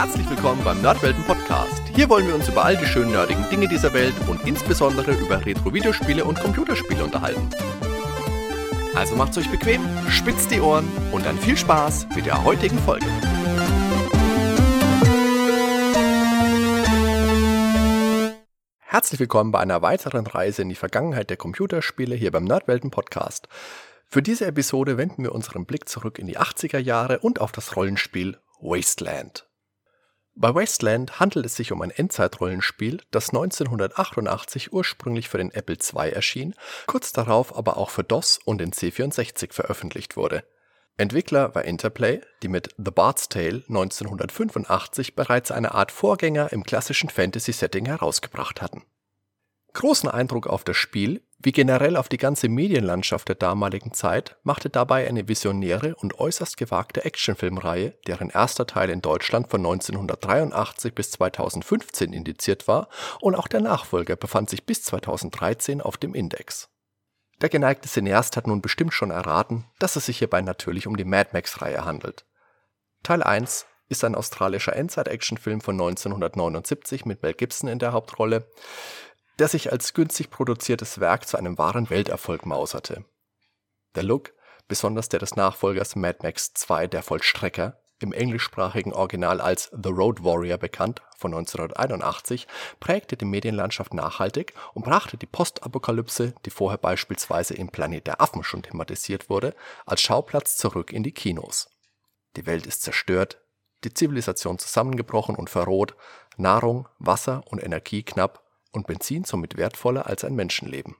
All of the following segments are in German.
Herzlich willkommen beim Nerdwelten Podcast. Hier wollen wir uns über all die schönen nerdigen Dinge dieser Welt und insbesondere über Retro-Videospiele und Computerspiele unterhalten. Also macht's euch bequem, spitzt die Ohren und dann viel Spaß mit der heutigen Folge. Herzlich willkommen bei einer weiteren Reise in die Vergangenheit der Computerspiele hier beim Nerdwelten Podcast. Für diese Episode wenden wir unseren Blick zurück in die 80er Jahre und auf das Rollenspiel Wasteland. Bei Wasteland handelt es sich um ein Endzeitrollenspiel, das 1988 ursprünglich für den Apple II erschien, kurz darauf aber auch für DOS und den C64 veröffentlicht wurde. Entwickler war Interplay, die mit The Bard's Tale 1985 bereits eine Art Vorgänger im klassischen Fantasy-Setting herausgebracht hatten. Großen Eindruck auf das Spiel wie generell auf die ganze Medienlandschaft der damaligen Zeit machte dabei eine visionäre und äußerst gewagte Actionfilmreihe, deren erster Teil in Deutschland von 1983 bis 2015 indiziert war und auch der Nachfolger befand sich bis 2013 auf dem Index. Der geneigte Cineast hat nun bestimmt schon erraten, dass es sich hierbei natürlich um die Mad Max-Reihe handelt. Teil 1 ist ein australischer Endzeit-Actionfilm von 1979 mit Mel Gibson in der Hauptrolle der sich als günstig produziertes Werk zu einem wahren Welterfolg mauserte. Der Look, besonders der des Nachfolgers Mad Max 2 Der Vollstrecker, im englischsprachigen Original als The Road Warrior bekannt, von 1981, prägte die Medienlandschaft nachhaltig und brachte die Postapokalypse, die vorher beispielsweise im Planet der Affen schon thematisiert wurde, als Schauplatz zurück in die Kinos. Die Welt ist zerstört, die Zivilisation zusammengebrochen und verroht, Nahrung, Wasser und Energie knapp und Benzin somit wertvoller als ein Menschenleben.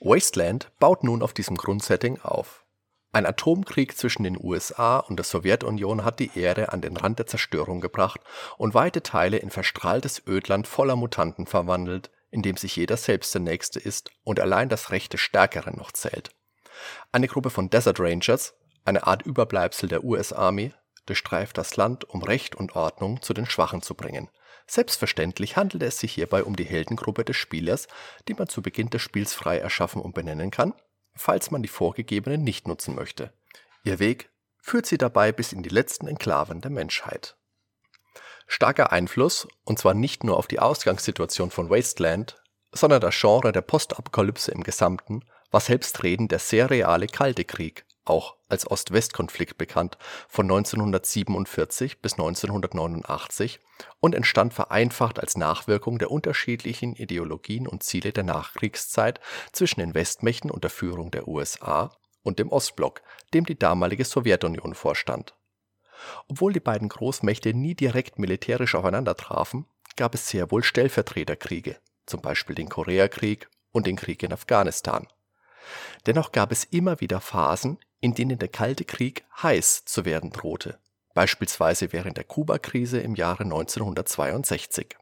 Wasteland baut nun auf diesem Grundsetting auf. Ein Atomkrieg zwischen den USA und der Sowjetunion hat die Erde an den Rand der Zerstörung gebracht und weite Teile in verstrahltes Ödland voller Mutanten verwandelt, in dem sich jeder selbst der Nächste ist und allein das Recht des Stärkeren noch zählt. Eine Gruppe von Desert Rangers, eine Art Überbleibsel der US-Army, durchstreift das Land, um Recht und Ordnung zu den Schwachen zu bringen – Selbstverständlich handelt es sich hierbei um die Heldengruppe des Spielers, die man zu Beginn des Spiels frei erschaffen und benennen kann, falls man die vorgegebenen nicht nutzen möchte. Ihr Weg führt sie dabei bis in die letzten Enklaven der Menschheit. Starker Einfluss, und zwar nicht nur auf die Ausgangssituation von Wasteland, sondern das Genre der Postapokalypse im Gesamten, war selbstredend der sehr reale Kalte Krieg, auch als Ost-West-Konflikt bekannt, von 1947 bis 1989 und entstand vereinfacht als Nachwirkung der unterschiedlichen Ideologien und Ziele der Nachkriegszeit zwischen den Westmächten unter Führung der USA und dem Ostblock, dem die damalige Sowjetunion vorstand. Obwohl die beiden Großmächte nie direkt militärisch aufeinander trafen, gab es sehr wohl Stellvertreterkriege, zum Beispiel den Koreakrieg und den Krieg in Afghanistan. Dennoch gab es immer wieder Phasen, in denen der Kalte Krieg heiß zu werden drohte, beispielsweise während der Kubakrise im Jahre 1962.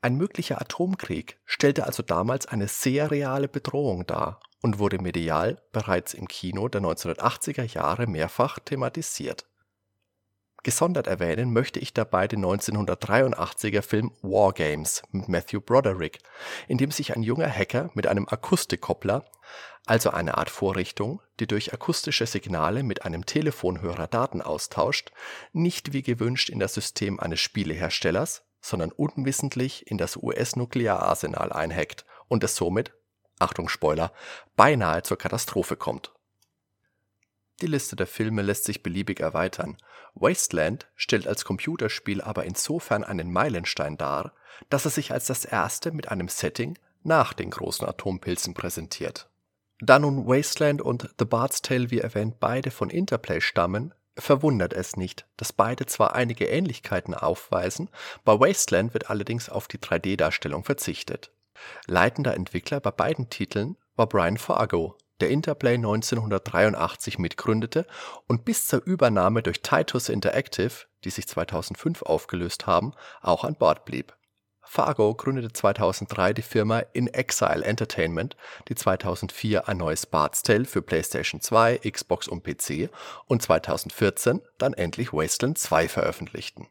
Ein möglicher Atomkrieg stellte also damals eine sehr reale Bedrohung dar und wurde medial bereits im Kino der 1980er Jahre mehrfach thematisiert. Gesondert erwähnen möchte ich dabei den 1983er Film War Games mit Matthew Broderick, in dem sich ein junger Hacker mit einem Akustikkoppler, also eine Art Vorrichtung, die durch akustische Signale mit einem Telefonhörer Daten austauscht, nicht wie gewünscht in das System eines Spieleherstellers, sondern unwissentlich in das US-Nukleararsenal einhackt und es somit, Achtung Spoiler, beinahe zur Katastrophe kommt die Liste der Filme lässt sich beliebig erweitern. Wasteland stellt als Computerspiel aber insofern einen Meilenstein dar, dass es sich als das erste mit einem Setting nach den großen Atompilzen präsentiert. Da nun Wasteland und The Bard's Tale wie erwähnt beide von Interplay stammen, verwundert es nicht, dass beide zwar einige Ähnlichkeiten aufweisen, bei Wasteland wird allerdings auf die 3D-Darstellung verzichtet. Leitender Entwickler bei beiden Titeln war Brian Fargo, der Interplay 1983 mitgründete und bis zur Übernahme durch Titus Interactive, die sich 2005 aufgelöst haben, auch an Bord blieb. Fargo gründete 2003 die Firma In Exile Entertainment, die 2004 ein neues Bard's Tale für PlayStation 2, Xbox und PC und 2014 dann endlich Wasteland 2 veröffentlichten.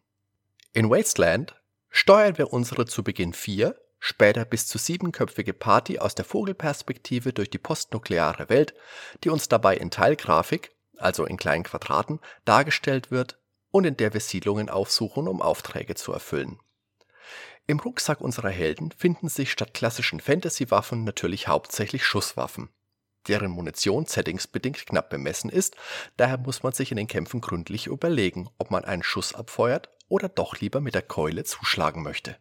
In Wasteland steuern wir unsere zu Beginn vier später bis zu siebenköpfige Party aus der Vogelperspektive durch die postnukleare Welt, die uns dabei in Teilgrafik, also in kleinen Quadraten, dargestellt wird und in der wir Siedlungen aufsuchen, um Aufträge zu erfüllen. Im Rucksack unserer Helden finden sich statt klassischen Fantasy-Waffen natürlich hauptsächlich Schusswaffen, deren Munition settingsbedingt knapp bemessen ist, daher muss man sich in den Kämpfen gründlich überlegen, ob man einen Schuss abfeuert oder doch lieber mit der Keule zuschlagen möchte.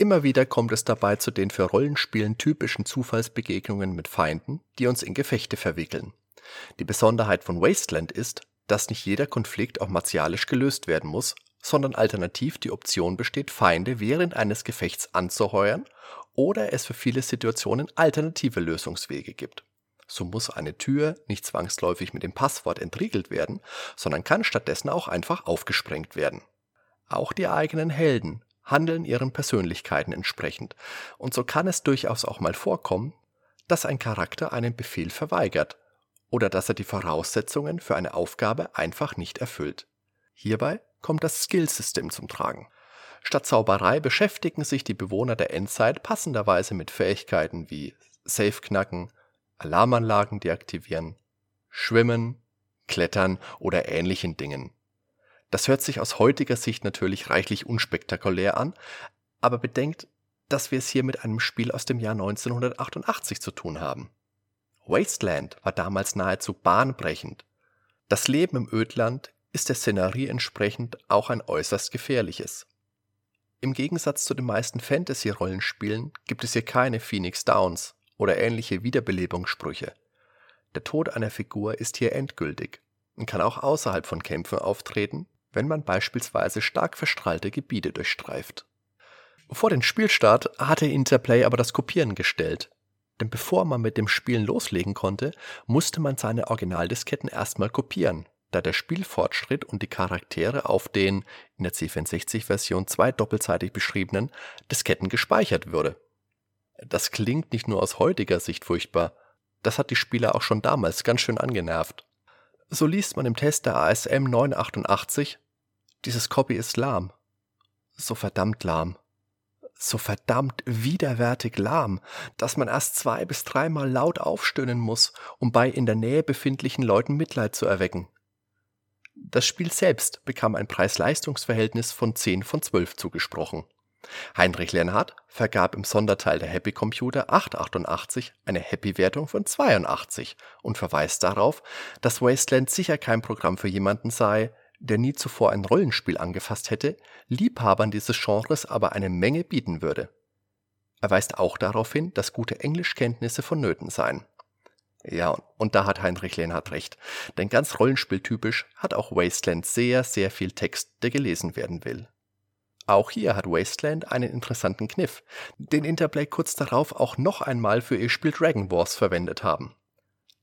Immer wieder kommt es dabei zu den für Rollenspielen typischen Zufallsbegegnungen mit Feinden, die uns in Gefechte verwickeln. Die Besonderheit von Wasteland ist, dass nicht jeder Konflikt auch martialisch gelöst werden muss, sondern alternativ die Option besteht, Feinde während eines Gefechts anzuheuern oder es für viele Situationen alternative Lösungswege gibt. So muss eine Tür nicht zwangsläufig mit dem Passwort entriegelt werden, sondern kann stattdessen auch einfach aufgesprengt werden. Auch die eigenen Helden handeln ihren Persönlichkeiten entsprechend, und so kann es durchaus auch mal vorkommen, dass ein Charakter einen Befehl verweigert oder dass er die Voraussetzungen für eine Aufgabe einfach nicht erfüllt. Hierbei kommt das Skillsystem zum Tragen. Statt Zauberei beschäftigen sich die Bewohner der Endzeit passenderweise mit Fähigkeiten wie Safe knacken, Alarmanlagen deaktivieren, Schwimmen, Klettern oder ähnlichen Dingen. Das hört sich aus heutiger Sicht natürlich reichlich unspektakulär an, aber bedenkt, dass wir es hier mit einem Spiel aus dem Jahr 1988 zu tun haben. Wasteland war damals nahezu bahnbrechend. Das Leben im Ödland ist der Szenerie entsprechend auch ein äußerst gefährliches. Im Gegensatz zu den meisten Fantasy-Rollenspielen gibt es hier keine Phoenix Downs oder ähnliche Wiederbelebungssprüche. Der Tod einer Figur ist hier endgültig und kann auch außerhalb von Kämpfen auftreten, wenn man beispielsweise stark verstrahlte Gebiete durchstreift. Vor den Spielstart hatte Interplay aber das Kopieren gestellt, denn bevor man mit dem Spielen loslegen konnte, musste man seine Originaldisketten erstmal kopieren, da der Spielfortschritt und die Charaktere auf den in der C64-Version zwei doppelseitig beschriebenen Disketten gespeichert würde. Das klingt nicht nur aus heutiger Sicht furchtbar, das hat die Spieler auch schon damals ganz schön angenervt. So liest man im Test der ASM 988, dieses Copy ist lahm. So verdammt lahm so verdammt widerwärtig lahm, dass man erst zwei bis dreimal laut aufstöhnen muss, um bei in der Nähe befindlichen Leuten Mitleid zu erwecken. Das Spiel selbst bekam ein Preis-Leistungs-Verhältnis von 10 von 12 zugesprochen. Heinrich Lernhardt vergab im Sonderteil der Happy Computer 888 eine Happy-Wertung von 82 und verweist darauf, dass Wasteland sicher kein Programm für jemanden sei, der nie zuvor ein Rollenspiel angefasst hätte, Liebhabern dieses Genres aber eine Menge bieten würde. Er weist auch darauf hin, dass gute Englischkenntnisse vonnöten seien. Ja, und da hat Heinrich Lehnhardt recht, denn ganz rollenspieltypisch hat auch Wasteland sehr, sehr viel Text, der gelesen werden will. Auch hier hat Wasteland einen interessanten Kniff, den Interplay kurz darauf auch noch einmal für ihr Spiel Dragon Wars verwendet haben.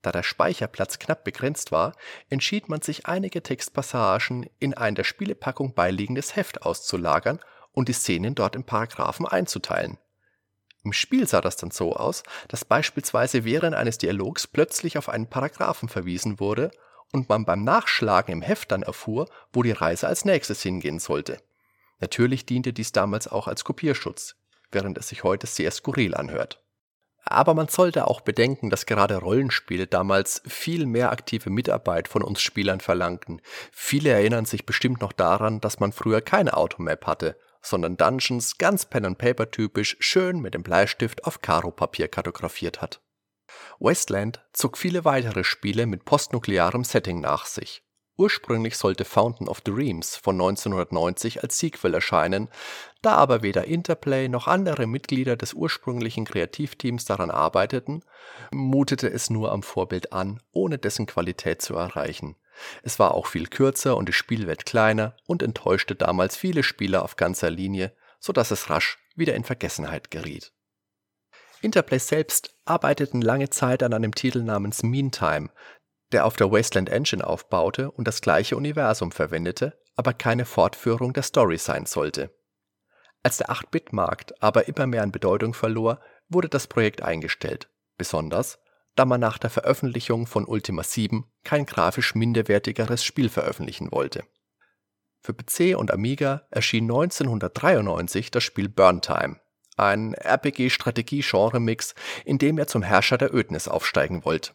Da der Speicherplatz knapp begrenzt war, entschied man sich einige Textpassagen in ein der Spielepackung beiliegendes Heft auszulagern und die Szenen dort in Paragraphen einzuteilen. Im Spiel sah das dann so aus, dass beispielsweise während eines Dialogs plötzlich auf einen Paragraphen verwiesen wurde und man beim Nachschlagen im Heft dann erfuhr, wo die Reise als nächstes hingehen sollte. Natürlich diente dies damals auch als Kopierschutz, während es sich heute sehr skurril anhört. Aber man sollte auch bedenken, dass gerade Rollenspiele damals viel mehr aktive Mitarbeit von uns Spielern verlangten. Viele erinnern sich bestimmt noch daran, dass man früher keine Automap hatte, sondern Dungeons ganz Pen-and-Paper typisch schön mit dem Bleistift auf Karo-Papier kartografiert hat. Wasteland zog viele weitere Spiele mit postnuklearem Setting nach sich. Ursprünglich sollte Fountain of Dreams von 1990 als Sequel erscheinen, da aber weder Interplay noch andere Mitglieder des ursprünglichen Kreativteams daran arbeiteten, mutete es nur am Vorbild an, ohne dessen Qualität zu erreichen. Es war auch viel kürzer und die Spielwelt kleiner und enttäuschte damals viele Spieler auf ganzer Linie, so dass es rasch wieder in Vergessenheit geriet. Interplay selbst arbeiteten lange Zeit an einem Titel namens Meantime, der auf der Wasteland Engine aufbaute und das gleiche Universum verwendete, aber keine Fortführung der Story sein sollte. Als der 8-Bit-Markt aber immer mehr an Bedeutung verlor, wurde das Projekt eingestellt, besonders da man nach der Veröffentlichung von Ultima 7 kein grafisch minderwertigeres Spiel veröffentlichen wollte. Für PC und Amiga erschien 1993 das Spiel Burntime, ein RPG-Strategie-Genre-Mix, in dem er zum Herrscher der Ödnis aufsteigen wollte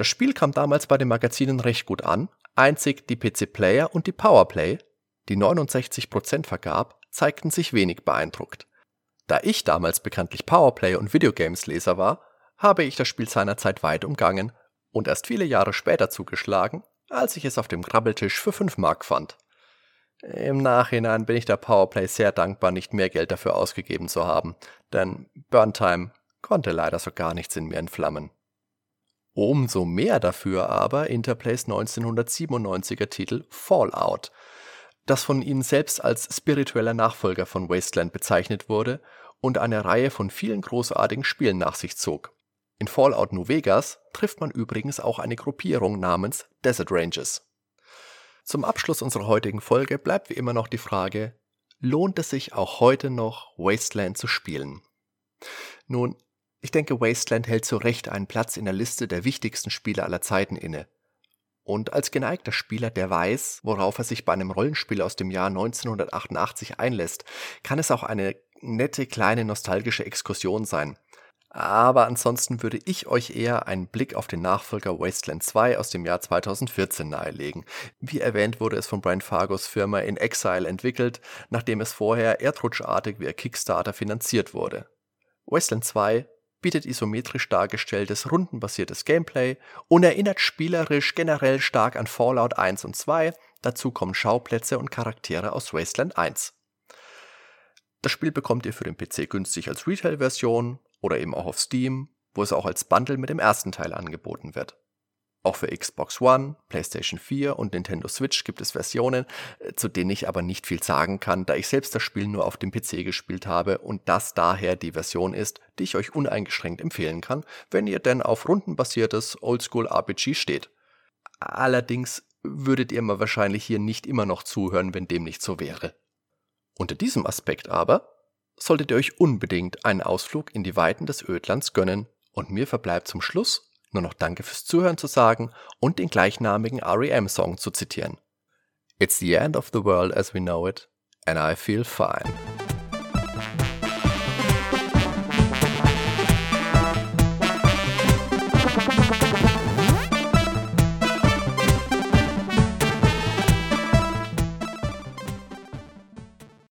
das Spiel kam damals bei den Magazinen recht gut an, Einzig die PC Player und die Powerplay, die 69% vergab, zeigten sich wenig beeindruckt. Da ich damals bekanntlich Powerplay und Videogames-Leser war, habe ich das Spiel seinerzeit weit umgangen und erst viele Jahre später zugeschlagen, als ich es auf dem Krabbeltisch für 5 Mark fand. Im Nachhinein bin ich der Powerplay sehr dankbar, nicht mehr Geld dafür ausgegeben zu haben, denn Burntime konnte leider so gar nichts in mir entflammen. Umso mehr dafür aber Interplays 1997er Titel Fallout, das von ihnen selbst als spiritueller Nachfolger von Wasteland bezeichnet wurde und eine Reihe von vielen großartigen Spielen nach sich zog. In Fallout New Vegas trifft man übrigens auch eine Gruppierung namens Desert Rangers. Zum Abschluss unserer heutigen Folge bleibt wie immer noch die Frage, lohnt es sich auch heute noch Wasteland zu spielen? Nun, ich denke, Wasteland hält zu Recht einen Platz in der Liste der wichtigsten Spiele aller Zeiten inne. Und als geneigter Spieler, der weiß, worauf er sich bei einem Rollenspiel aus dem Jahr 1988 einlässt, kann es auch eine nette kleine nostalgische Exkursion sein. Aber ansonsten würde ich euch eher einen Blick auf den Nachfolger Wasteland 2 aus dem Jahr 2014 nahelegen. Wie erwähnt wurde es von Brian Fargos Firma In Exile entwickelt, nachdem es vorher erdrutschartig via Kickstarter finanziert wurde. Wasteland 2 bietet isometrisch dargestelltes, rundenbasiertes Gameplay und erinnert spielerisch generell stark an Fallout 1 und 2, dazu kommen Schauplätze und Charaktere aus Wasteland 1. Das Spiel bekommt ihr für den PC günstig als Retail-Version oder eben auch auf Steam, wo es auch als Bundle mit dem ersten Teil angeboten wird. Auch für Xbox One, PlayStation 4 und Nintendo Switch gibt es Versionen, äh, zu denen ich aber nicht viel sagen kann, da ich selbst das Spiel nur auf dem PC gespielt habe und das daher die Version ist, die ich euch uneingeschränkt empfehlen kann, wenn ihr denn auf rundenbasiertes Oldschool RPG steht. Allerdings würdet ihr mir wahrscheinlich hier nicht immer noch zuhören, wenn dem nicht so wäre. Unter diesem Aspekt aber solltet ihr euch unbedingt einen Ausflug in die Weiten des Ödlands gönnen und mir verbleibt zum Schluss nur noch Danke fürs Zuhören zu sagen und den gleichnamigen REM-Song zu zitieren. It's the end of the world as we know it, and I feel fine.